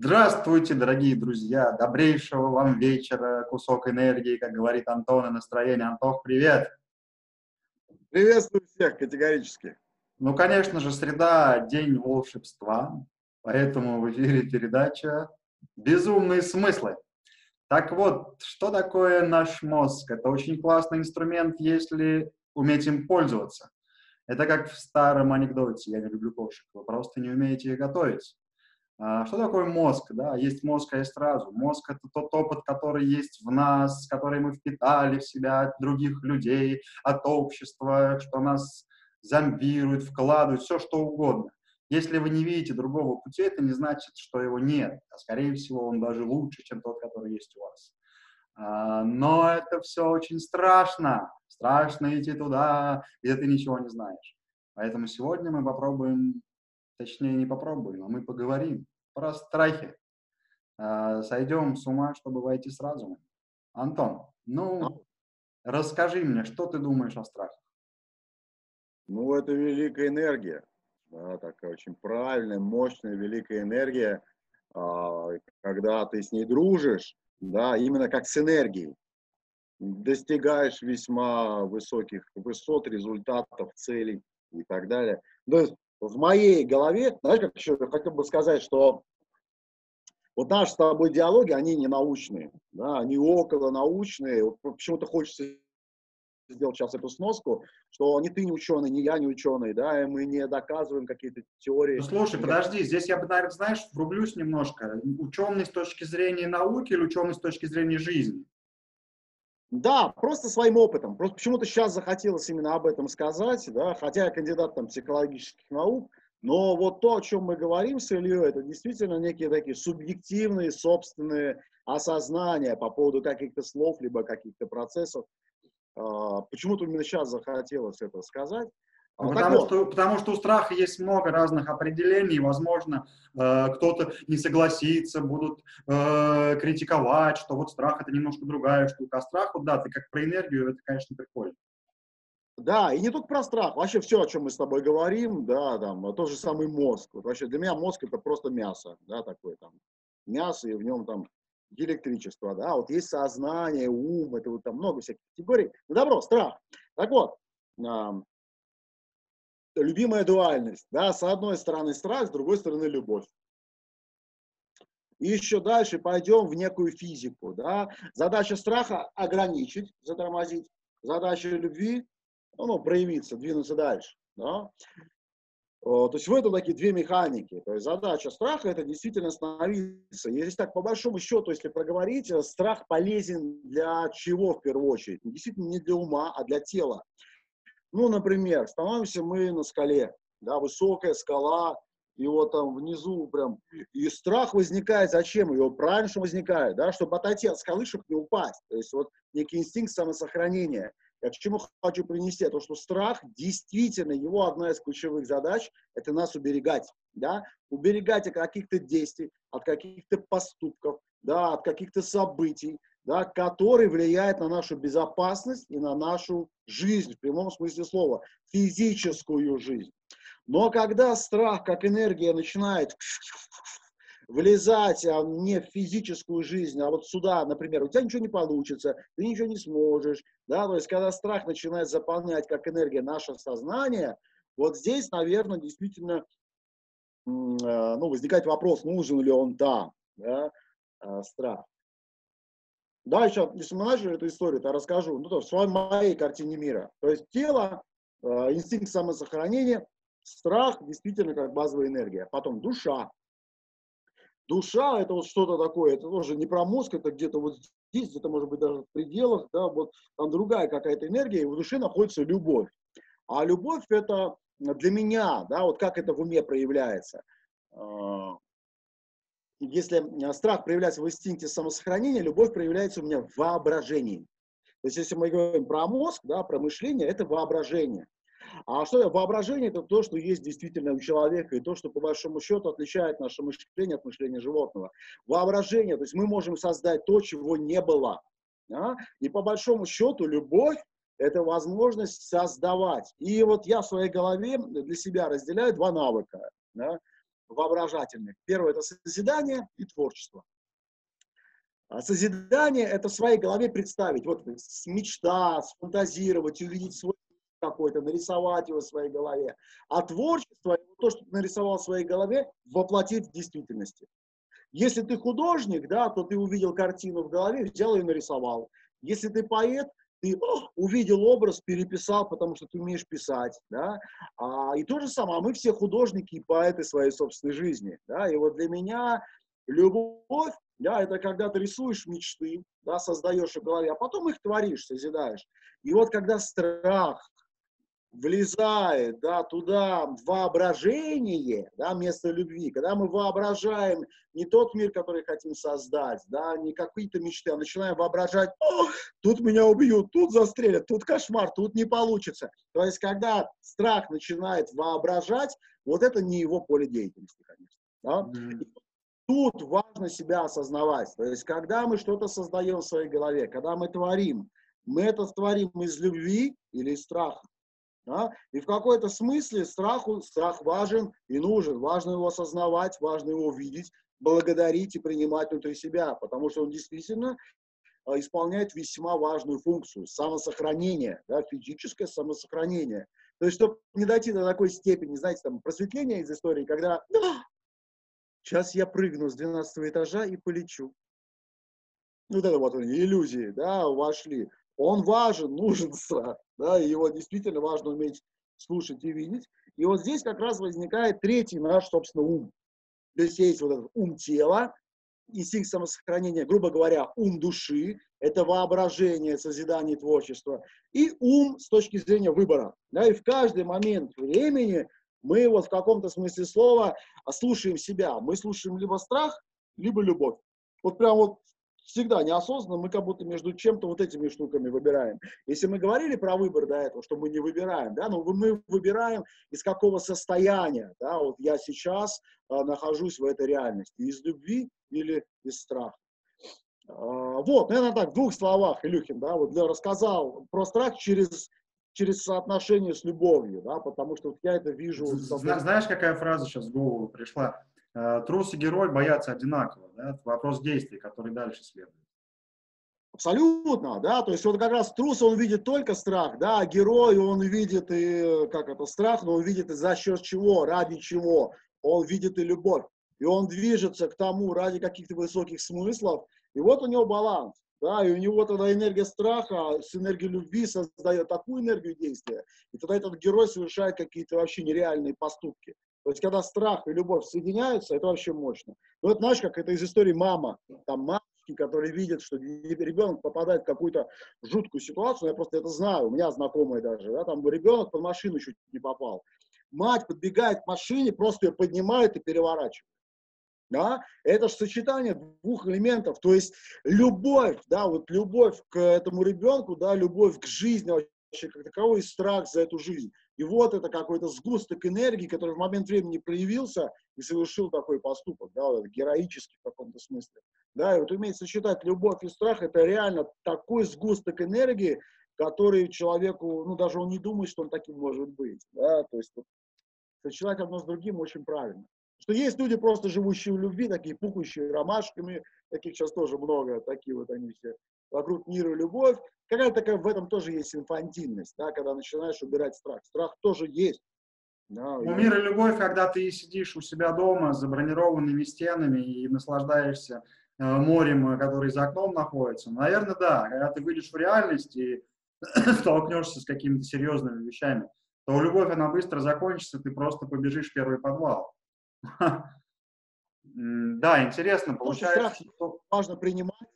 Здравствуйте, дорогие друзья! Добрейшего вам вечера, кусок энергии, как говорит Антон, и настроение. Антох, привет! Приветствую всех категорически. Ну, конечно же, среда – день волшебства, поэтому в эфире передача «Безумные смыслы». Так вот, что такое наш мозг? Это очень классный инструмент, если уметь им пользоваться. Это как в старом анекдоте «Я не люблю кошек», вы просто не умеете их готовить. А, что такое мозг? Да? Есть мозг, а есть разум. Мозг — это тот опыт, который есть в нас, который мы впитали в себя от других людей, от общества, что нас зомбирует, вкладывает, все что угодно. Если вы не видите другого пути, это не значит, что его нет. А скорее всего, он даже лучше, чем тот, который есть у вас. А, но это все очень страшно. Страшно идти туда, где ты ничего не знаешь. Поэтому сегодня мы попробуем точнее не попробуем, а мы поговорим про страхи. А, сойдем с ума, чтобы войти с разумом. Антон, ну, расскажи мне, что ты думаешь о страхах? Ну, это великая энергия. Да, такая очень правильная, мощная, великая энергия. А, когда ты с ней дружишь, да, именно как с энергией, достигаешь весьма высоких высот, результатов, целей и так далее. То есть в моей голове, знаешь, как еще хотел бы сказать, что вот наши с тобой диалоги, они не научные, да, они около научные. Вот почему-то хочется сделать сейчас эту сноску, что ни ты не ученый, ни я не ученый, да, и мы не доказываем какие-то теории. Ну, слушай, подожди, здесь я бы, наверное, знаешь, врублюсь немножко. Ученый с точки зрения науки или ученый с точки зрения жизни? Да, просто своим опытом. Просто почему-то сейчас захотелось именно об этом сказать, да, хотя я кандидат там, психологических наук, но вот то, о чем мы говорим с Ильей, это действительно некие такие субъективные, собственные осознания по поводу каких-то слов, либо каких-то процессов. А, почему-то именно сейчас захотелось это сказать. Ну, потому, что, потому что у страха есть много разных определений, возможно, э, кто-то не согласится, будут э, критиковать, что вот страх это немножко другая штука. А страх, вот да, ты как про энергию, это, конечно, прикольно. Да, и не только про страх, вообще все, о чем мы с тобой говорим, да, там, тот же самый мозг. Вот вообще для меня мозг это просто мясо, да, такое там, мясо, и в нем там электричество, да, вот есть сознание, ум, это вот там много всяких категорий. Ну, добро, страх. Так вот, любимая дуальность. Да? С одной стороны страх, с другой стороны любовь. И еще дальше пойдем в некую физику. Да? Задача страха – ограничить, затормозить. Задача любви ну, проявиться, двинуться дальше. Да? То есть в этом такие две механики. То есть задача страха – это действительно остановиться. Если так, по большому счету, если проговорить, страх полезен для чего в первую очередь? Действительно не для ума, а для тела. Ну, например, становимся мы на скале, да, высокая скала, и вот там внизу прям, и страх возникает, зачем? Его правильно, что возникает, да, чтобы отойти от скалы, чтобы не упасть. То есть вот некий инстинкт самосохранения. Я к чему хочу принести? То, что страх, действительно, его одна из ключевых задач – это нас уберегать, да, уберегать от каких-то действий, от каких-то поступков, да, от каких-то событий, да, который влияет на нашу безопасность и на нашу жизнь, в прямом смысле слова, физическую жизнь. Но когда страх, как энергия, начинает влезать а не в физическую жизнь, а вот сюда, например, у тебя ничего не получится, ты ничего не сможешь, да, то есть когда страх начинает заполнять как энергия наше сознание, вот здесь, наверное, действительно, а, ну, возникает вопрос, нужен ли он там, да, а, страх. Да, еще, если мы начали эту историю, то расскажу, ну, то, в своей моей картине мира. То есть тело, э, инстинкт самосохранения, страх действительно как базовая энергия. Потом душа. Душа это вот что-то такое, это тоже не про мозг, это где-то вот здесь, где-то может быть даже в пределах, да, вот там другая какая-то энергия, и в душе находится любовь. А любовь это для меня, да, вот как это в уме проявляется. Если э, страх проявляется в инстинкте самосохранения, любовь проявляется у меня в воображении. То есть, если мы говорим про мозг, да, про мышление, это воображение. А что воображение? Это то, что есть действительно у человека, и то, что по большому счету отличает наше мышление от мышления животного. Воображение, то есть мы можем создать то, чего не было. Да? И по большому счету любовь – это возможность создавать. И вот я в своей голове для себя разделяю два навыка. Да? Воображательных. Первое – это созидание и творчество. А созидание – это в своей голове представить, вот мечта, сфантазировать, увидеть свой какой-то, нарисовать его в своей голове. А творчество, то, что ты нарисовал в своей голове, воплотить в действительности. Если ты художник, да, то ты увидел картину в голове, взял и нарисовал. Если ты поэт, ты о, увидел образ, переписал, потому что ты умеешь писать, да, а, и то же самое, мы все художники и поэты своей собственной жизни, да, и вот для меня любовь, да, это когда ты рисуешь мечты, да, создаешь в голове, а потом их творишь, созидаешь. И вот когда страх, влезает да, туда воображение, да, место любви, когда мы воображаем не тот мир, который хотим создать, да, не какие-то мечты, а начинаем воображать, О, тут меня убьют, тут застрелят, тут кошмар, тут не получится. То есть, когда страх начинает воображать, вот это не его поле деятельности, конечно. Да? Mm-hmm. Тут важно себя осознавать. То есть, когда мы что-то создаем в своей голове, когда мы творим, мы это творим из любви или из страха. Да? И в какой-то смысле страху, страх важен и нужен. Важно его осознавать, важно его видеть, благодарить и принимать внутри себя, потому что он действительно а, исполняет весьма важную функцию самосохранения, да, физическое самосохранение. То есть, чтобы не дойти до такой степени, знаете, там, просветления из истории, когда сейчас я прыгну с 12 этажа и полечу. Вот это вот иллюзии, да, вошли он важен, нужен страх, да, и его действительно важно уметь слушать и видеть. И вот здесь как раз возникает третий наш, собственно, ум. То есть есть вот этот ум тела, инстинкт самосохранения, грубо говоря, ум души, это воображение, созидание творчества, и ум с точки зрения выбора. Да, и в каждый момент времени мы вот в каком-то смысле слова слушаем себя. Мы слушаем либо страх, либо любовь. Вот прям вот всегда неосознанно мы как будто между чем-то вот этими штуками выбираем. Если мы говорили про выбор до этого, что мы не выбираем, да, но мы выбираем из какого состояния, да, вот я сейчас а, нахожусь в этой реальности, из любви или из страха. А, вот, наверное, так, в двух словах, Илюхин, да, вот я рассказал про страх через через соотношение с любовью, да, потому что вот я это вижу. Знаешь, какая фраза сейчас в голову пришла? Э, трус и герой боятся одинаково. Да? Вопрос действий, который дальше следует. Абсолютно, да, то есть вот как раз трус, он видит только страх, да, а герой, он видит и, как это, страх, но он видит и за счет чего, ради чего, он видит и любовь, и он движется к тому ради каких-то высоких смыслов, и вот у него баланс, да, и у него тогда энергия страха с энергией любви создает такую энергию действия, и тогда этот герой совершает какие-то вообще нереальные поступки. То есть, когда страх и любовь соединяются, это вообще мощно. Ну, это знаешь, как это из истории мама. Там мамочки, которые видят, что ребенок попадает в какую-то жуткую ситуацию, я просто это знаю, у меня знакомые даже, да, там ребенок под машину чуть не попал. Мать подбегает к машине, просто ее поднимает и переворачивает. Да? Это же сочетание двух элементов, то есть любовь, да, вот любовь к этому ребенку, да, любовь к жизни вообще как таковой и страх за эту жизнь. И вот это какой-то сгусток энергии, который в момент времени проявился и совершил такой поступок, да, вот, героический в каком-то смысле. Да, и вот уметь сочетать любовь и страх, это реально такой сгусток энергии, который человеку, ну, даже он не думает, что он таким может быть. Да, то есть вот, сочетать одно с другим очень правильно. Что есть люди, просто живущие в любви, такие пухающие ромашками, таких сейчас тоже много, такие вот они все вокруг мира любовь. Какая такая в этом тоже есть инфантильность, да, когда начинаешь убирать страх. Страх тоже есть. Да, ну, мир и любовь, когда ты сидишь у себя дома с забронированными стенами и наслаждаешься э, морем, который за окном находится. Наверное, да. Когда ты выйдешь в реальность и столкнешься с какими-то серьезными вещами, то любовь, она быстро закончится, ты просто побежишь в первый подвал. Да, интересно, получается, что... Важно принимать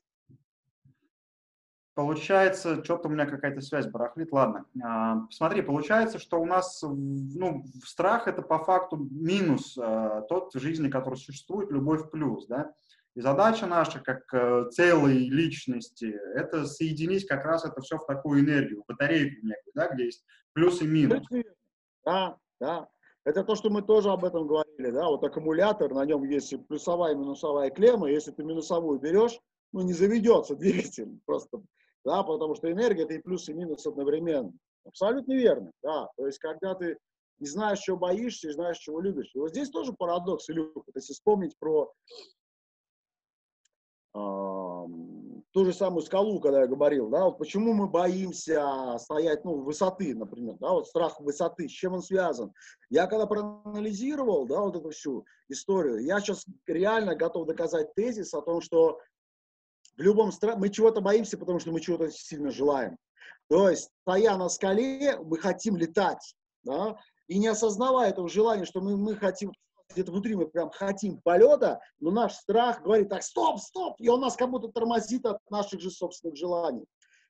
Получается, что-то у меня какая-то связь барахлит. Ладно, а, смотри, получается, что у нас ну, страх это по факту минус а, тот в жизни, который существует, любовь плюс, да. И задача наша, как э, целой личности, это соединить как раз это все в такую энергию, батарейку некую, да, где есть плюс и минус. Да, да. Это то, что мы тоже об этом говорили, да, вот аккумулятор, на нем есть плюсовая и минусовая клемма, если ты минусовую берешь, ну, не заведется двигатель, просто да, потому что энергия это и плюс, и минус одновременно. Абсолютно верно, да. То есть, когда ты и знаешь, чего боишься, и знаешь, чего любишь. И вот здесь тоже парадокс, Илюха. Если вспомнить про ту же самую скалу, когда я говорил, да, вот почему мы боимся стоять, ну, высоты, например, да, вот страх высоты, с чем он связан. Я когда проанализировал, да, вот эту всю историю, я сейчас реально готов доказать тезис о том, что в любом страхе мы чего-то боимся, потому что мы чего-то сильно желаем. То есть, стоя на скале, мы хотим летать, да, и не осознавая этого желания, что мы, мы хотим где-то внутри мы прям хотим полета, но наш страх говорит, так, стоп, стоп, и он нас как будто тормозит от наших же собственных желаний.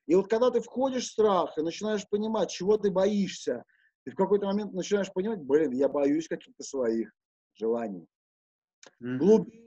И вот когда ты входишь в страх и начинаешь понимать, чего ты боишься, ты в какой-то момент начинаешь понимать, блин, я боюсь каких-то своих желаний. Mm-hmm. Глубинных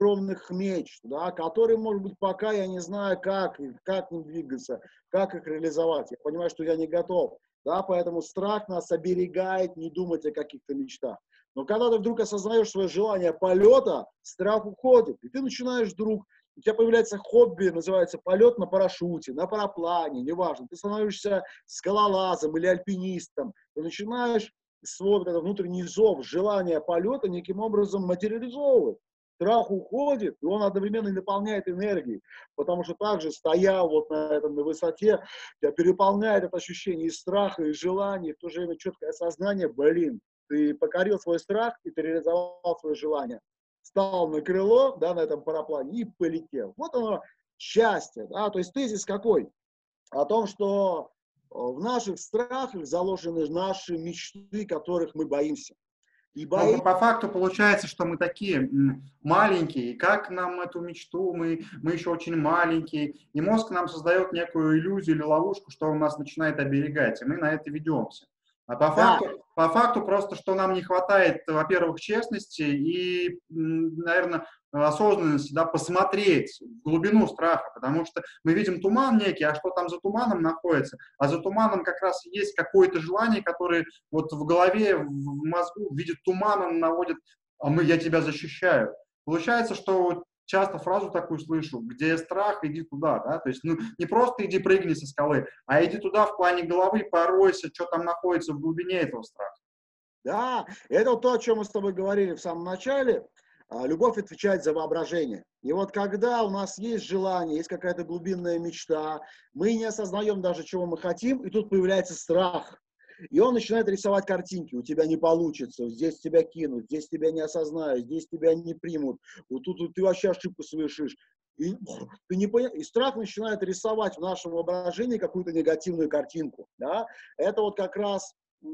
огромных меч, да, которые, может быть, пока я не знаю, как, как им двигаться, как их реализовать. Я понимаю, что я не готов. Да, поэтому страх нас оберегает не думать о каких-то мечтах. Но когда ты вдруг осознаешь свое желание полета, страх уходит. И ты начинаешь вдруг, у тебя появляется хобби, называется полет на парашюте, на параплане, неважно. Ты становишься скалолазом или альпинистом. Ты начинаешь свой вот этот внутренний зов, желание полета неким образом материализовывать. Страх уходит, и он одновременно наполняет энергией, потому что также стоя вот на этом на высоте, тебя переполняет это ощущение и страха, и желания, и в то же время четкое осознание, блин, ты покорил свой страх, и ты реализовал свое желание. Стал на крыло, да, на этом параплане и полетел. Вот оно счастье, да, то есть тезис какой? О том, что э, в наших страхах заложены наши мечты, которых мы боимся. И бои... по факту получается, что мы такие маленькие, и как нам эту мечту, мы, мы еще очень маленькие, и мозг нам создает некую иллюзию или ловушку, что он нас начинает оберегать, и мы на это ведемся. А по факту, да. по факту просто, что нам не хватает, во-первых, честности и, наверное, осознанности, да, посмотреть в глубину страха, потому что мы видим туман некий, а что там за туманом находится? А за туманом как раз есть какое-то желание, которое вот в голове, в мозгу видит туман, он наводит, а мы, я тебя защищаю. Получается, что часто фразу такую слышу, где страх, иди туда, да, то есть, ну, не просто иди прыгни со скалы, а иди туда в плане головы, поройся, что там находится в глубине этого страха. Да, это то, о чем мы с тобой говорили в самом начале. А, любовь отвечает за воображение. И вот когда у нас есть желание, есть какая-то глубинная мечта, мы не осознаем даже, чего мы хотим, и тут появляется страх. И он начинает рисовать картинки. У тебя не получится, здесь тебя кинут, здесь тебя не осознают, здесь тебя не примут. Вот тут вот ты вообще ошибку совершишь. И, ты не понял, и страх начинает рисовать в нашем воображении какую-то негативную картинку. Да? Это вот как раз э,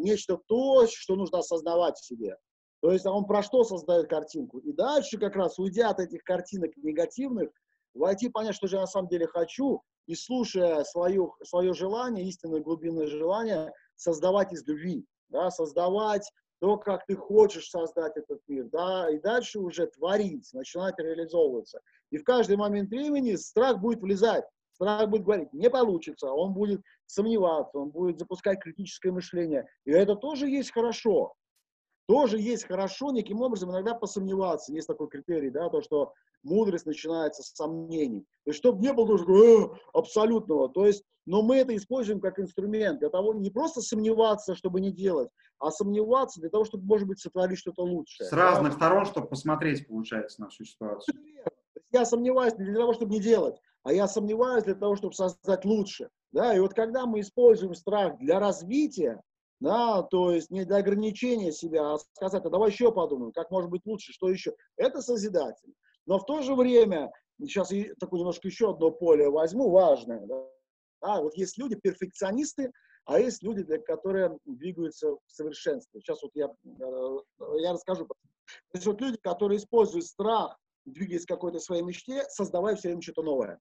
нечто то, что нужно осознавать в себе. То есть он про что создает картинку. И дальше как раз, уйдя от этих картинок негативных, войти понять, что же я на самом деле хочу, и слушая свое, свое желание, истинное глубинное желание, создавать из любви, да, создавать то, как ты хочешь создать этот мир, да, и дальше уже творить, начинать реализовываться. И в каждый момент времени страх будет влезать, страх будет говорить, не получится, он будет сомневаться, он будет запускать критическое мышление. И это тоже есть хорошо. Тоже есть хорошо неким образом иногда посомневаться. Есть такой критерий, да, то, что мудрость начинается с сомнений. То есть, чтобы не было тоже э, абсолютного. То есть, но мы это используем как инструмент для того, не просто сомневаться, чтобы не делать, а сомневаться для того, чтобы, может быть, сотворить что-то лучшее. С да? разных сторон, чтобы посмотреть, получается, на всю ситуацию. Я сомневаюсь не для того, чтобы не делать, а я сомневаюсь для того, чтобы создать лучше. Да? И вот когда мы используем страх для развития, да, то есть не для ограничения себя, а сказать, а давай еще подумаем, как может быть лучше, что еще. Это созидательно. Но в то же время, сейчас я такое немножко еще одно поле возьму, важное. Да? А, вот есть люди, перфекционисты, а есть люди, для, которые двигаются в совершенстве. Сейчас вот я, э, я расскажу. То есть вот люди, которые используют страх, двигаясь к какой-то своей мечте, создавая все время что-то новое.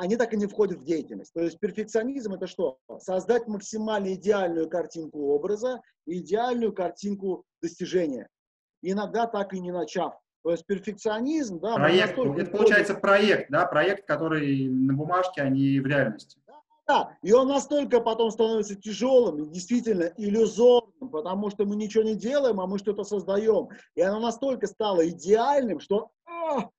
Они так и не входят в деятельность. То есть перфекционизм это что? Создать максимально идеальную картинку образа, идеальную картинку достижения. Иногда так и не начав. То есть перфекционизм, да. Проект, это получается проект, да, проект, который на бумажке, а не в реальности. Да, да, и он настолько потом становится тяжелым и действительно иллюзорным, потому что мы ничего не делаем, а мы что-то создаем. И оно настолько стало идеальным, что а,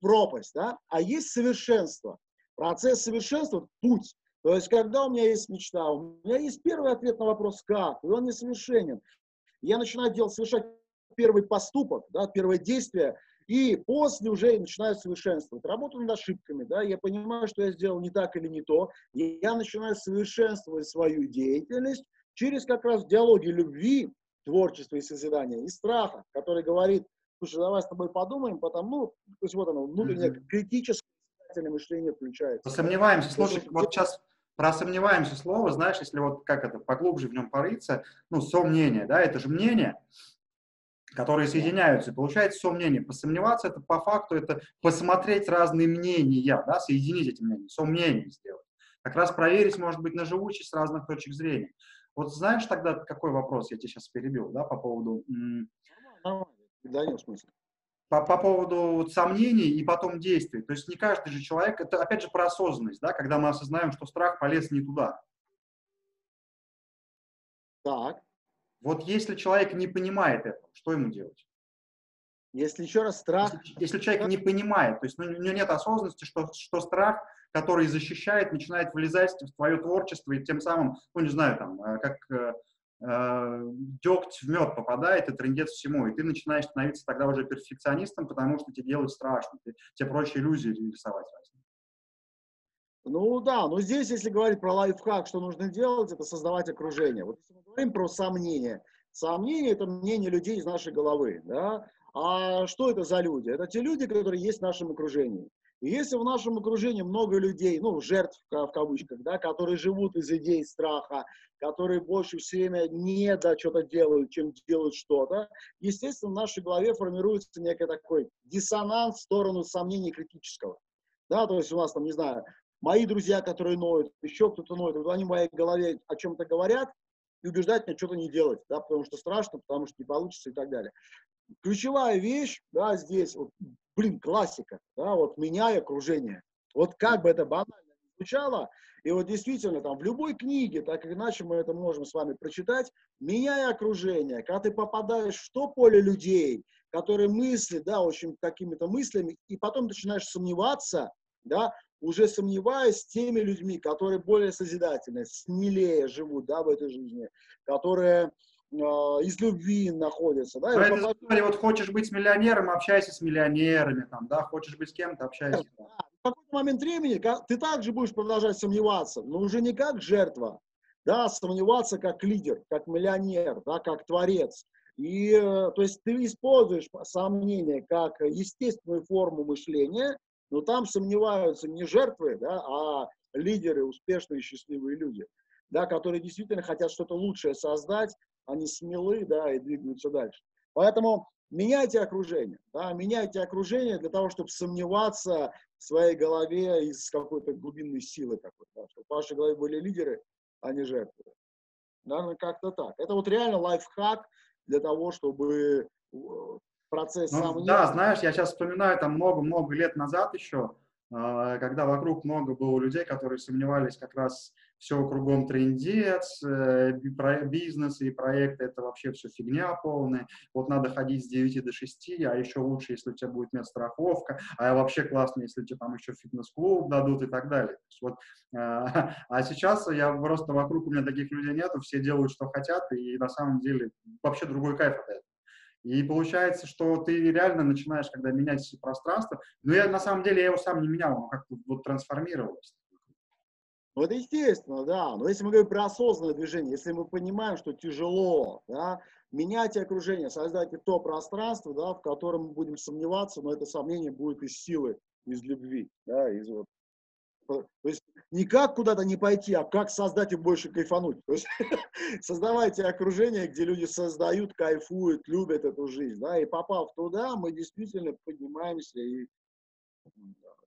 пропасть, да. А есть совершенство. Процесс совершенства – путь. То есть, когда у меня есть мечта, у меня есть первый ответ на вопрос «как?», и он несовершенен. Я начинаю делать, совершать первый поступок, да, первое действие, и после уже начинаю совершенствовать. Работаю над ошибками, да, я понимаю, что я сделал не так или не то, и я начинаю совершенствовать свою деятельность через как раз диалоги любви, творчества и созидания, и страха, который говорит, слушай, давай с тобой подумаем, потому, ну, то есть вот оно, внутреннее mm-hmm. критическое мышление включается. Посомневаемся, слушай, вот сейчас про сомневаемся слово, знаешь, если вот как это, поглубже в нем порыться, ну, сомнение, да, это же мнение, которые соединяются. получается сомнение. Посомневаться это по факту, это посмотреть разные мнения, да, соединить эти мнения, сомнение сделать. Как раз проверить, может быть, на живучесть разных точек зрения. Вот знаешь тогда, какой вопрос я тебе сейчас перебил, да, по поводу... Да, нет смысла. По, по поводу вот сомнений и потом действий. То есть не каждый же человек, это опять же про осознанность, да, когда мы осознаем, что страх полез не туда. Так. Вот если человек не понимает этого, что ему делать? Если еще раз страх... Если, если человек не понимает, то есть ну, у него нет осознанности, что, что страх, который защищает, начинает вылезать в твое творчество и тем самым, ну не знаю, там, э, как э, дегть в мед попадает и трендец всему, и ты начинаешь становиться тогда уже перфекционистом, потому что тебе делать страшно, ты, тебе проще иллюзии рисовать. Ну да, но здесь, если говорить про лайфхак, что нужно делать, это создавать окружение. Вот если мы говорим про сомнения, сомнения это мнение людей из нашей головы, да, а что это за люди? Это те люди, которые есть в нашем окружении. И если в нашем окружении много людей, ну, жертв в кавычках, да, которые живут из идей страха, которые больше все время не да что-то делают, чем делают что-то, естественно, в нашей голове формируется некий такой диссонанс в сторону сомнений критического. Да, то есть у нас там, не знаю, мои друзья, которые ноют, еще кто-то ноет, они в моей голове о чем-то говорят и убеждают меня что-то не делать, да, потому что страшно, потому что не получится и так далее ключевая вещь, да, здесь, вот, блин, классика, да, вот меняй окружение. Вот как бы это банально не звучало, и вот действительно там в любой книге, так или иначе мы это можем с вами прочитать, меняя окружение, когда ты попадаешь в то поле людей, которые мыслят, да, очень какими-то мыслями, и потом начинаешь сомневаться, да, уже сомневаясь с теми людьми, которые более созидательные, смелее живут, да, в этой жизни, которые из любви находятся. Да, это попад... история, вот хочешь быть миллионером, общайся с миллионерами, там, да, хочешь быть с кем-то, общайся. Да, в какой-то момент времени ты также будешь продолжать сомневаться, но уже не как жертва, да, сомневаться как лидер, как миллионер, да, как творец. И, э, то есть ты используешь сомнения как естественную форму мышления, но там сомневаются не жертвы, да, а лидеры, успешные, счастливые люди, да, которые действительно хотят что-то лучшее создать, они смелы, да, и двигаются дальше. Поэтому меняйте окружение, да, меняйте окружение для того, чтобы сомневаться в своей голове из какой-то глубинной силы какой-то, да, чтобы в вашей голове были лидеры, а не жертвы. Наверное, как-то так. Это вот реально лайфхак для того, чтобы э, процесс ну, сомнений... Да, знаешь, я сейчас вспоминаю там много-много лет назад еще, когда вокруг много было людей, которые сомневались как раз все кругом трендец, э, бизнес и проекты, это вообще все фигня полная. Вот надо ходить с 9 до 6, а еще лучше, если у тебя будет медстраховка, а вообще классно, если тебе там еще фитнес-клуб дадут и так далее. Вот, а, а сейчас я просто вокруг у меня таких людей нету, все делают, что хотят, и на самом деле вообще другой кайф от этого. И получается, что ты реально начинаешь, когда менять пространство, но я на самом деле я его сам не менял, оно как-то вот трансформировалось. Ну, это естественно, да. Но если мы говорим про осознанное движение, если мы понимаем, что тяжело, да, меняйте окружение, создайте то пространство, да, в котором мы будем сомневаться, но это сомнение будет из силы, из любви, да, из вот то есть не как куда-то не пойти, а как создать и больше кайфануть. То есть создавайте окружение, где люди создают, кайфуют, любят эту жизнь. Да? И попав туда, мы действительно поднимаемся, и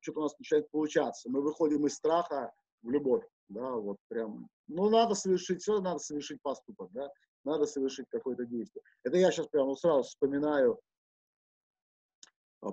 что-то у нас начинает получаться. Мы выходим из страха в любовь. Да, вот прям. Ну, надо совершить все, надо совершить поступок, да, надо совершить какое-то действие. Это я сейчас прямо сразу вспоминаю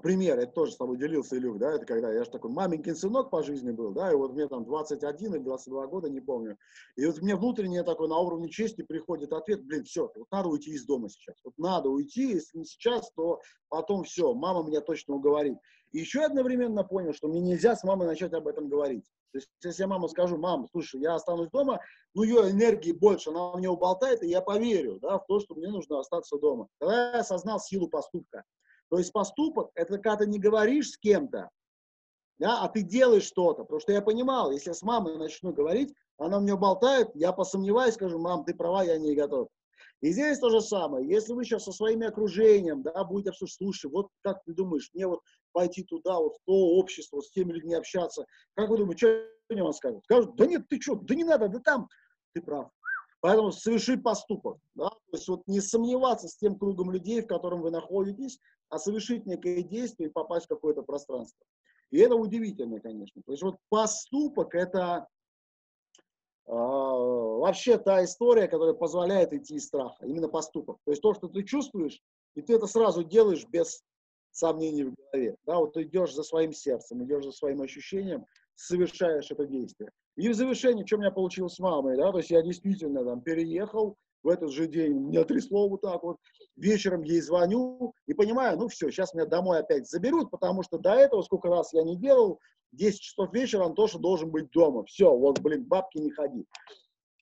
пример, это тоже с тобой делился, Илюх, да, это когда я же такой маменькин сынок по жизни был, да, и вот мне там 21 или 22 года, не помню, и вот мне внутренне такой на уровне чести приходит ответ, блин, все, вот надо уйти из дома сейчас, вот надо уйти, если не сейчас, то потом все, мама меня точно уговорит. И еще одновременно понял, что мне нельзя с мамой начать об этом говорить. То есть, если я маме скажу, мам, слушай, я останусь дома, ну, ее энергии больше, она мне уболтает, и я поверю, да, в то, что мне нужно остаться дома. Тогда я осознал силу поступка. То есть поступок – это когда ты не говоришь с кем-то, да, а ты делаешь что-то. Потому что я понимал, если я с мамой начну говорить, она мне болтает, я посомневаюсь, скажу, мам, ты права, я не готов. И здесь то же самое. Если вы сейчас со своим окружением, да, будете обсуждать, слушай, вот как ты думаешь, мне вот пойти туда, вот в то общество, с теми людьми общаться, как вы думаете, что они вам скажут? Скажут, да нет, ты что, да не надо, да там. Ты прав. Поэтому соверши поступок. Да? То есть вот не сомневаться с тем кругом людей, в котором вы находитесь, а совершить некое действие и попасть в какое-то пространство. И это удивительно, конечно. То есть вот поступок – это э, вообще та история, которая позволяет идти из страха, именно поступок. То есть то, что ты чувствуешь, и ты это сразу делаешь без сомнений в голове. Да, вот ты идешь за своим сердцем, идешь за своим ощущением, совершаешь это действие. И в завершении, что у меня получилось с мамой, да, то есть я действительно там переехал, в этот же день меня трясло вот так вот, вечером ей звоню и понимаю, ну все, сейчас меня домой опять заберут, потому что до этого сколько раз я не делал, 10 часов вечера Антоша должен быть дома, все, вот, блин, бабки не ходи.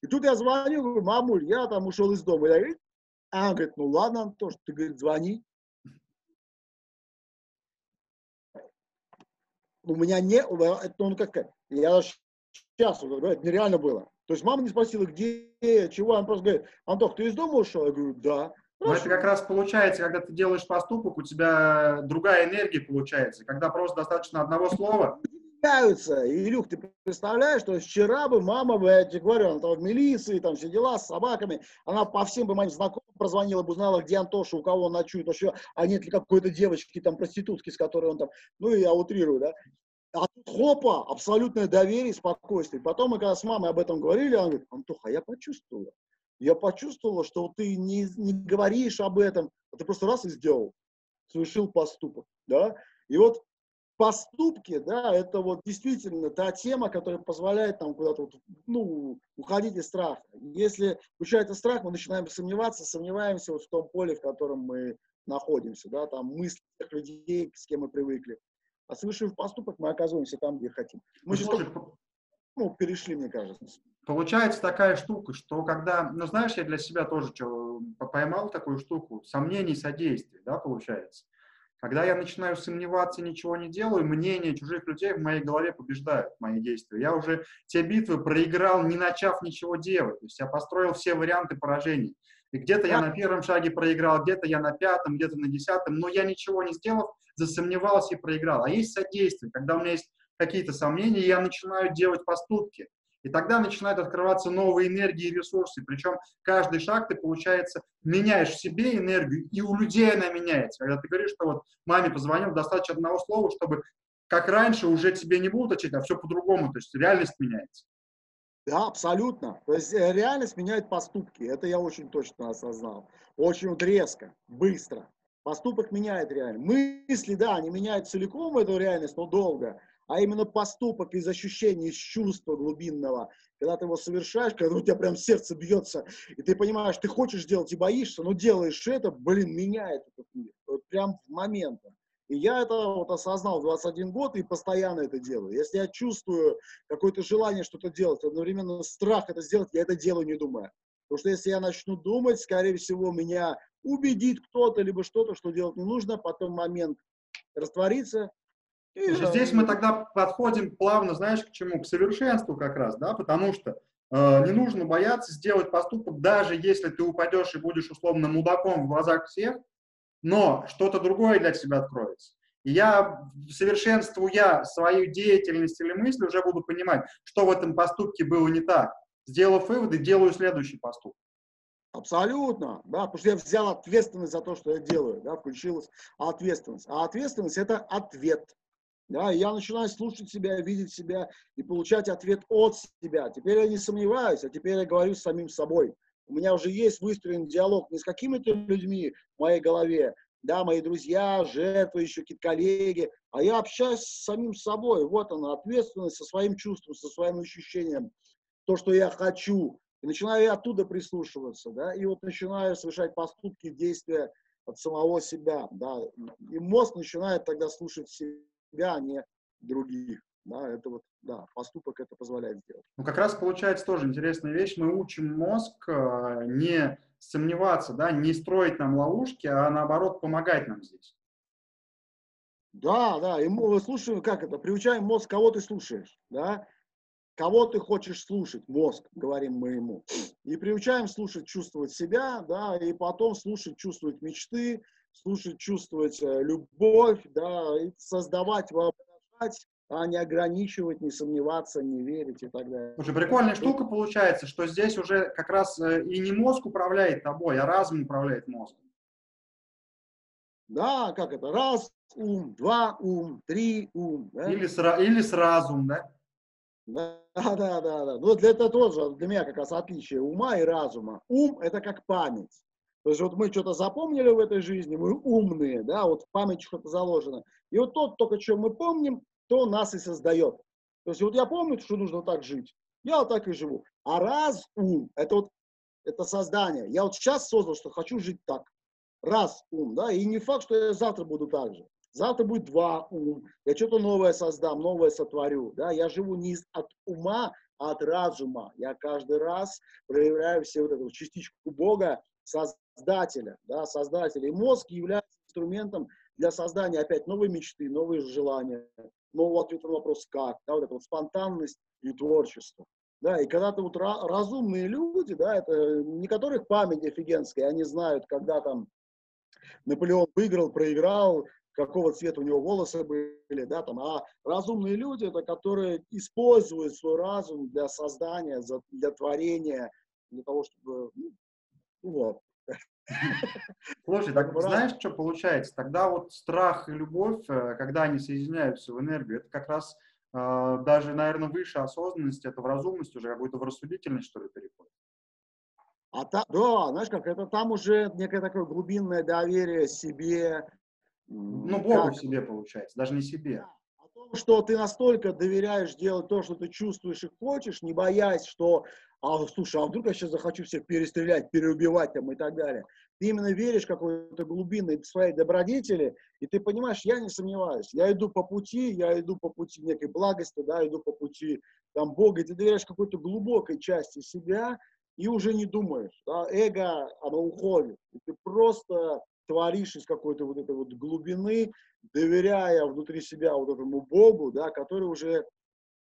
И тут я звоню, говорю, мамуль, я там ушел из дома. Я говорю, а она говорит, ну ладно, Антош, ты, говорит, звони. У меня не, это ну как, я сейчас, это нереально было. То есть мама не спросила, где, чего, она просто говорит, Антох, ты из дома ушел? Я говорю, да. Но это как раз получается, когда ты делаешь поступок, у тебя другая энергия получается. Когда просто достаточно одного слова. Меняются. Илюх, ты представляешь, что вчера бы мама бы, я тебе говорю, она там в милиции, там все дела с собаками, она по всем бы моим знакомым прозвонила бы, узнала, где Антоша, у кого он ночует, еще, а нет ли какой-то девочки, там, проститутки, с которой он там, ну, я утрирую, да, а тут хопа, абсолютное доверие, спокойствие. Потом мы когда с мамой об этом говорили, она говорит, Антоха, я почувствовала. Я почувствовала, что ты не, не говоришь об этом, а ты просто раз и сделал, совершил поступок, да. И вот поступки, да, это вот действительно та тема, которая позволяет нам куда-то, вот, ну, уходить из страха. Если включается страх, мы начинаем сомневаться, сомневаемся вот в том поле, в котором мы находимся, да, там мысли тех людей, с кем мы привыкли. А совершив поступок, мы оказываемся там, где хотим. Мы сейчас только, ну, перешли, мне кажется. Получается такая штука, что когда, ну знаешь, я для себя тоже что, поймал такую штуку, сомнений, содействий, да, получается. Когда я начинаю сомневаться, ничего не делаю, мнения чужих людей в моей голове побеждают мои действия. Я уже те битвы проиграл, не начав ничего делать. То есть я построил все варианты поражений. И где-то я на первом шаге проиграл, где-то я на пятом, где-то на десятом, но я ничего не сделав, засомневался и проиграл. А есть содействие, когда у меня есть какие-то сомнения, я начинаю делать поступки. И тогда начинают открываться новые энергии и ресурсы. Причем каждый шаг ты, получается, меняешь в себе энергию, и у людей она меняется. Когда ты говоришь, что вот маме позвонил, достаточно одного слова, чтобы как раньше уже тебе не будут учить, а все по-другому. То есть реальность меняется. Да, абсолютно. То есть э, реальность меняет поступки. Это я очень точно осознал. Очень вот резко, быстро. Поступок меняет реальность. Мысли, да, они меняют целиком эту реальность, но долго. А именно поступок из ощущения, из чувства глубинного, когда ты его совершаешь, когда у тебя прям сердце бьется, и ты понимаешь, ты хочешь делать и боишься, но делаешь это, блин, меняет этот мир. Прям в момент. И я это вот осознал в 21 год и постоянно это делаю. Если я чувствую какое-то желание что-то делать, одновременно страх это сделать, я это делаю не думая. Потому что если я начну думать, скорее всего, меня убедит кто-то, либо что-то, что делать не нужно, потом момент растворится. И, Слушай, здесь мы тогда подходим плавно, знаешь, к чему? К совершенству как раз, да, потому что э, не нужно бояться сделать поступок, даже если ты упадешь и будешь условно мудаком в глазах всех, но что-то другое для тебя откроется. И я, совершенствуя свою деятельность или мысль, уже буду понимать, что в этом поступке было не так. Сделав выводы, делаю следующий поступок. Абсолютно, да, потому что я взял ответственность за то, что я делаю, да, включилась ответственность. А ответственность – это ответ. Да, я начинаю слушать себя, видеть себя и получать ответ от себя. Теперь я не сомневаюсь, а теперь я говорю с самим собой. У меня уже есть выстроен диалог не с какими-то людьми в моей голове, да, мои друзья, жертвы, еще какие-то коллеги, а я общаюсь с самим собой. Вот она, ответственность со своим чувством, со своим ощущением, то, что я хочу. И начинаю я оттуда прислушиваться, да, и вот начинаю совершать поступки, действия от самого себя, да, и мозг начинает тогда слушать себя, а не других. Да, это вот, да, поступок это позволяет сделать. Ну, как раз получается тоже интересная вещь. Мы учим мозг э, не сомневаться, да, не строить нам ловушки, а наоборот помогать нам здесь. Да, да, и мы слушаем, как это, приучаем мозг, кого ты слушаешь, да, кого ты хочешь слушать, мозг, говорим мы ему. И приучаем слушать, чувствовать себя, да, и потом слушать, чувствовать мечты, слушать, чувствовать э, любовь, да, и создавать, воображать, а не ограничивать, не сомневаться, не верить и так далее. Слушай, прикольная штука получается, что здесь уже как раз э, и не мозг управляет тобой, а разум управляет мозгом. Да, как это? Раз ум, два ум, три ум. Да? Или, с, или с разум, да? Да, да, да, да. Ну, для этого тоже, для меня как раз отличие ума и разума. Ум – это как память. То есть вот мы что-то запомнили в этой жизни, мы умные, да, вот в памяти что-то заложено. И вот тот, только что мы помним, то нас и создает. То есть вот я помню, что нужно так жить, я вот так и живу. А разум – это вот это создание. Я вот сейчас создал, что хочу жить так. Раз ум, да, и не факт, что я завтра буду так же. Завтра будет два ум, я что-то новое создам, новое сотворю, да, я живу не от ума, а от разума. Я каждый раз проявляю все вот эту частичку Бога, создателя, да, создателя. И мозг является инструментом для создания опять новой мечты, новые желания, нового ответа на вопрос «как?», да, вот эта вот спонтанность и творчество. Да, и когда-то вот разумные люди, да, это не которых память офигенская, они знают, когда там Наполеон выиграл, проиграл, какого цвета у него волосы были, да, там, а разумные люди, это которые используют свой разум для создания, для творения, для того, чтобы, ну, вот. Слушай, так знаешь, что получается? Тогда вот страх и любовь, э, когда они соединяются в энергию, это как раз э, даже, наверное, выше осознанности, это в разумность уже, какую-то в рассудительность, что ли, переходит. А та, да, знаешь, как это там уже некое такое глубинное доверие себе. Ну, Богу как... себе получается, даже не себе что ты настолько доверяешь делать то, что ты чувствуешь и хочешь, не боясь, что, а, слушай, а вдруг я сейчас захочу всех перестрелять, переубивать там и так далее. Ты именно веришь какой-то глубинной своей добродетели, и ты понимаешь, я не сомневаюсь, я иду по пути, я иду по пути некой благости, да, иду по пути там Бога, и ты доверяешь какой-то глубокой части себя, и уже не думаешь, да, эго, оно уходит, и ты просто творишь из какой-то вот этой вот глубины, доверяя внутри себя вот этому Богу, да, который уже,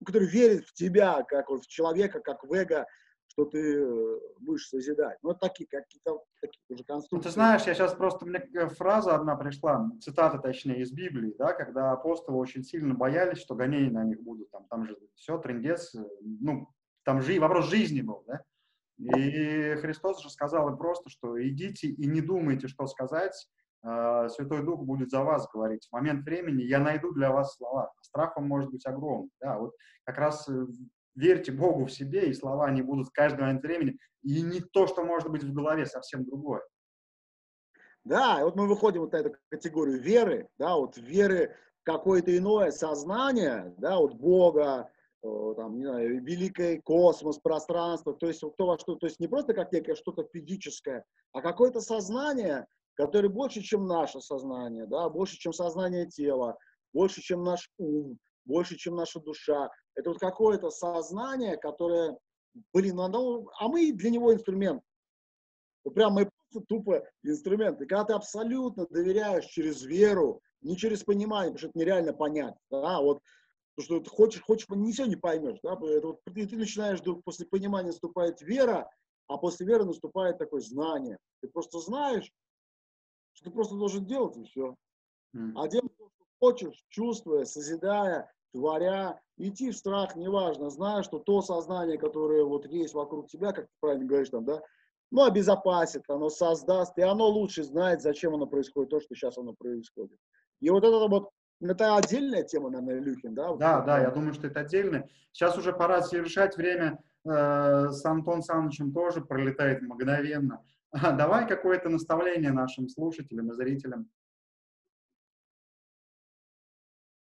который верит в тебя, как вот в человека, как в эго, что ты э, будешь созидать. Ну, такие какие-то такие уже конструкции. Ну, ты знаешь, я сейчас просто, мне фраза одна пришла, цитата точнее из Библии, да, когда апостолы очень сильно боялись, что гонения на них будут, там, там же все, трендец, э, ну, там же вопрос жизни был, да, и Христос же сказал им просто, что идите и не думайте, что сказать, Святой Дух будет за вас говорить. В момент времени я найду для вас слова. Страх он может быть огромный. Да, вот как раз э, верьте Богу в себе, и слова не будут в каждый момент времени. И не то, что может быть в голове, совсем другое. Да, вот мы выходим вот на эту категорию веры, да, вот веры какое-то иное сознание, да, вот Бога, Э, там, не знаю, великий космос, пространство, то есть кто во что, то есть не просто как некое что-то физическое, а какое-то сознание, которое больше, чем наше сознание, да, больше, чем сознание тела, больше, чем наш ум, больше, чем наша душа. Это вот какое-то сознание, которое, блин, оно, а мы для него инструмент. Вот прям мы тупо инструмент. И когда ты абсолютно доверяешь через веру, не через понимание, потому что это нереально понять. Да? Вот Потому что ты хочешь, хочешь, ничего не поймешь. Да? Это ты, ты начинаешь, после понимания наступает вера, а после веры наступает такое знание. Ты просто знаешь, ты просто должен делать, и все. Mm. А делать то, что хочешь, чувствуя, созидая, творя, идти в страх, неважно, зная, что то сознание, которое вот есть вокруг тебя, как ты правильно говоришь там, да, ну, обезопасит, оно создаст, и оно лучше знает, зачем оно происходит, то, что сейчас оно происходит. И вот это вот это отдельная тема, наверное, Илюхин, да? Да, да, я думаю, что это отдельно. Сейчас уже пора завершать время э, с Антон Санычем тоже пролетает мгновенно. Давай какое-то наставление нашим слушателям и зрителям.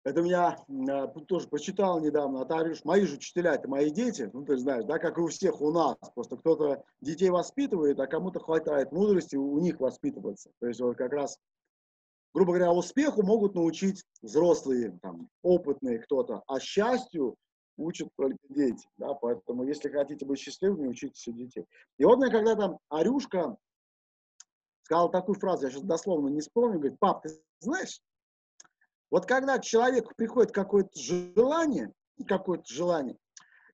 Это меня э, тоже почитал недавно, а ты мои же учителя, это мои дети, ну ты знаешь, да, как и у всех у нас. Просто кто-то детей воспитывает, а кому-то хватает мудрости у них воспитываться. То есть вот как раз грубо говоря, успеху могут научить взрослые, там, опытные кто-то, а счастью учат только дети, да, поэтому если хотите быть счастливыми, учитесь у детей. И вот мне когда-то Арюшка сказал такую фразу, я сейчас дословно не вспомню, говорит, пап, ты знаешь, вот когда к человеку приходит какое-то желание, какое-то желание,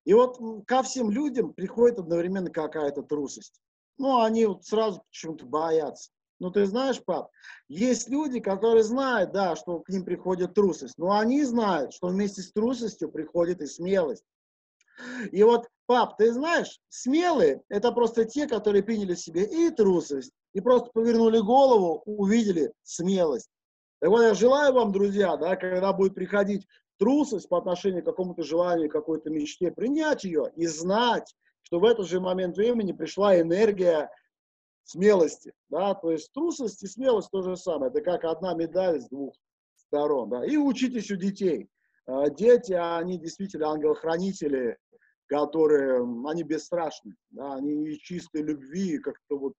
и вот ко всем людям приходит одновременно какая-то трусость. Ну, они вот сразу почему-то боятся. Ну, ты знаешь, пап, есть люди, которые знают, да, что к ним приходит трусость, но они знают, что вместе с трусостью приходит и смелость. И вот, пап, ты знаешь, смелые – это просто те, которые приняли в себе и трусость, и просто повернули голову, увидели смелость. Так вот, я желаю вам, друзья, да, когда будет приходить трусость по отношению к какому-то желанию, какой-то мечте, принять ее и знать, что в этот же момент времени пришла энергия смелости, да, то есть трусость и смелость то же самое, это как одна медаль с двух сторон, да, и учитесь у детей. А, дети, они действительно ангел-хранители, которые, они бесстрашны, да, они чистой любви, как-то вот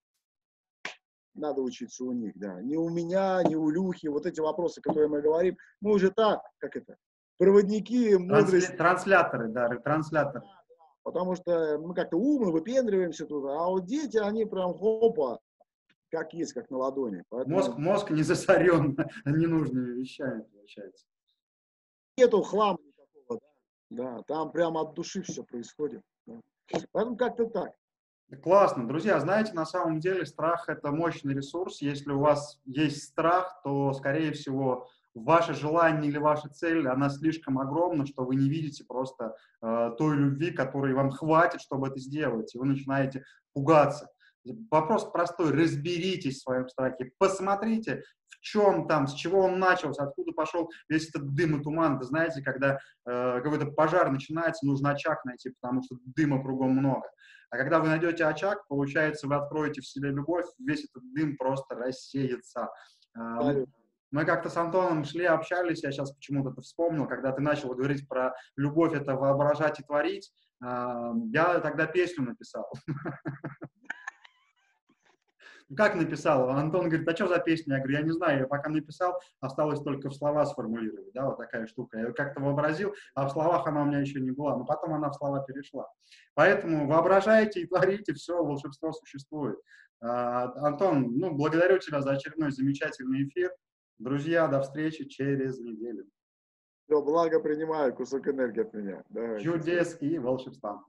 надо учиться у них, да. Не у меня, не у Люхи, вот эти вопросы, которые мы говорим, мы уже так, как это, проводники мудрости. Трансляторы, да, трансляторы потому что мы как-то умы, выпендриваемся тут, а вот дети, они прям хопа, как есть, как на ладони. Поэтому... Мозг, мозг не засорен ненужными вещами, получается. Нету хлама никакого, да, да, там прямо от души все происходит. Да. Поэтому как-то так. Классно. Друзья, знаете, на самом деле страх – это мощный ресурс. Если у вас есть страх, то, скорее всего, ваше желание или ваша цель, она слишком огромна, что вы не видите просто э, той любви, которой вам хватит, чтобы это сделать, и вы начинаете пугаться. Вопрос простой, разберитесь в своем страхе, посмотрите, в чем там, с чего он начался, откуда пошел весь этот дым и туман. Вы знаете, когда э, какой-то пожар начинается, нужно очаг найти, потому что дыма кругом много. А когда вы найдете очаг, получается, вы откроете в себе любовь, весь этот дым просто рассеется. Э, мы как-то с Антоном шли, общались, я сейчас почему-то это вспомнил, когда ты начал говорить про любовь, это воображать и творить, а, я тогда песню написал. Ну, как написал? Антон говорит, а что за песня? Я говорю, я не знаю, я пока написал, осталось только в слова сформулировать, да, вот такая штука. Я как-то вообразил, а в словах она у меня еще не была, но потом она в слова перешла. Поэтому воображайте и творите, все, волшебство существует. А, Антон, ну, благодарю тебя за очередной замечательный эфир. Друзья, до встречи через неделю. Все, благо принимаю кусок энергии от меня. Давай. Чудес и волшебства.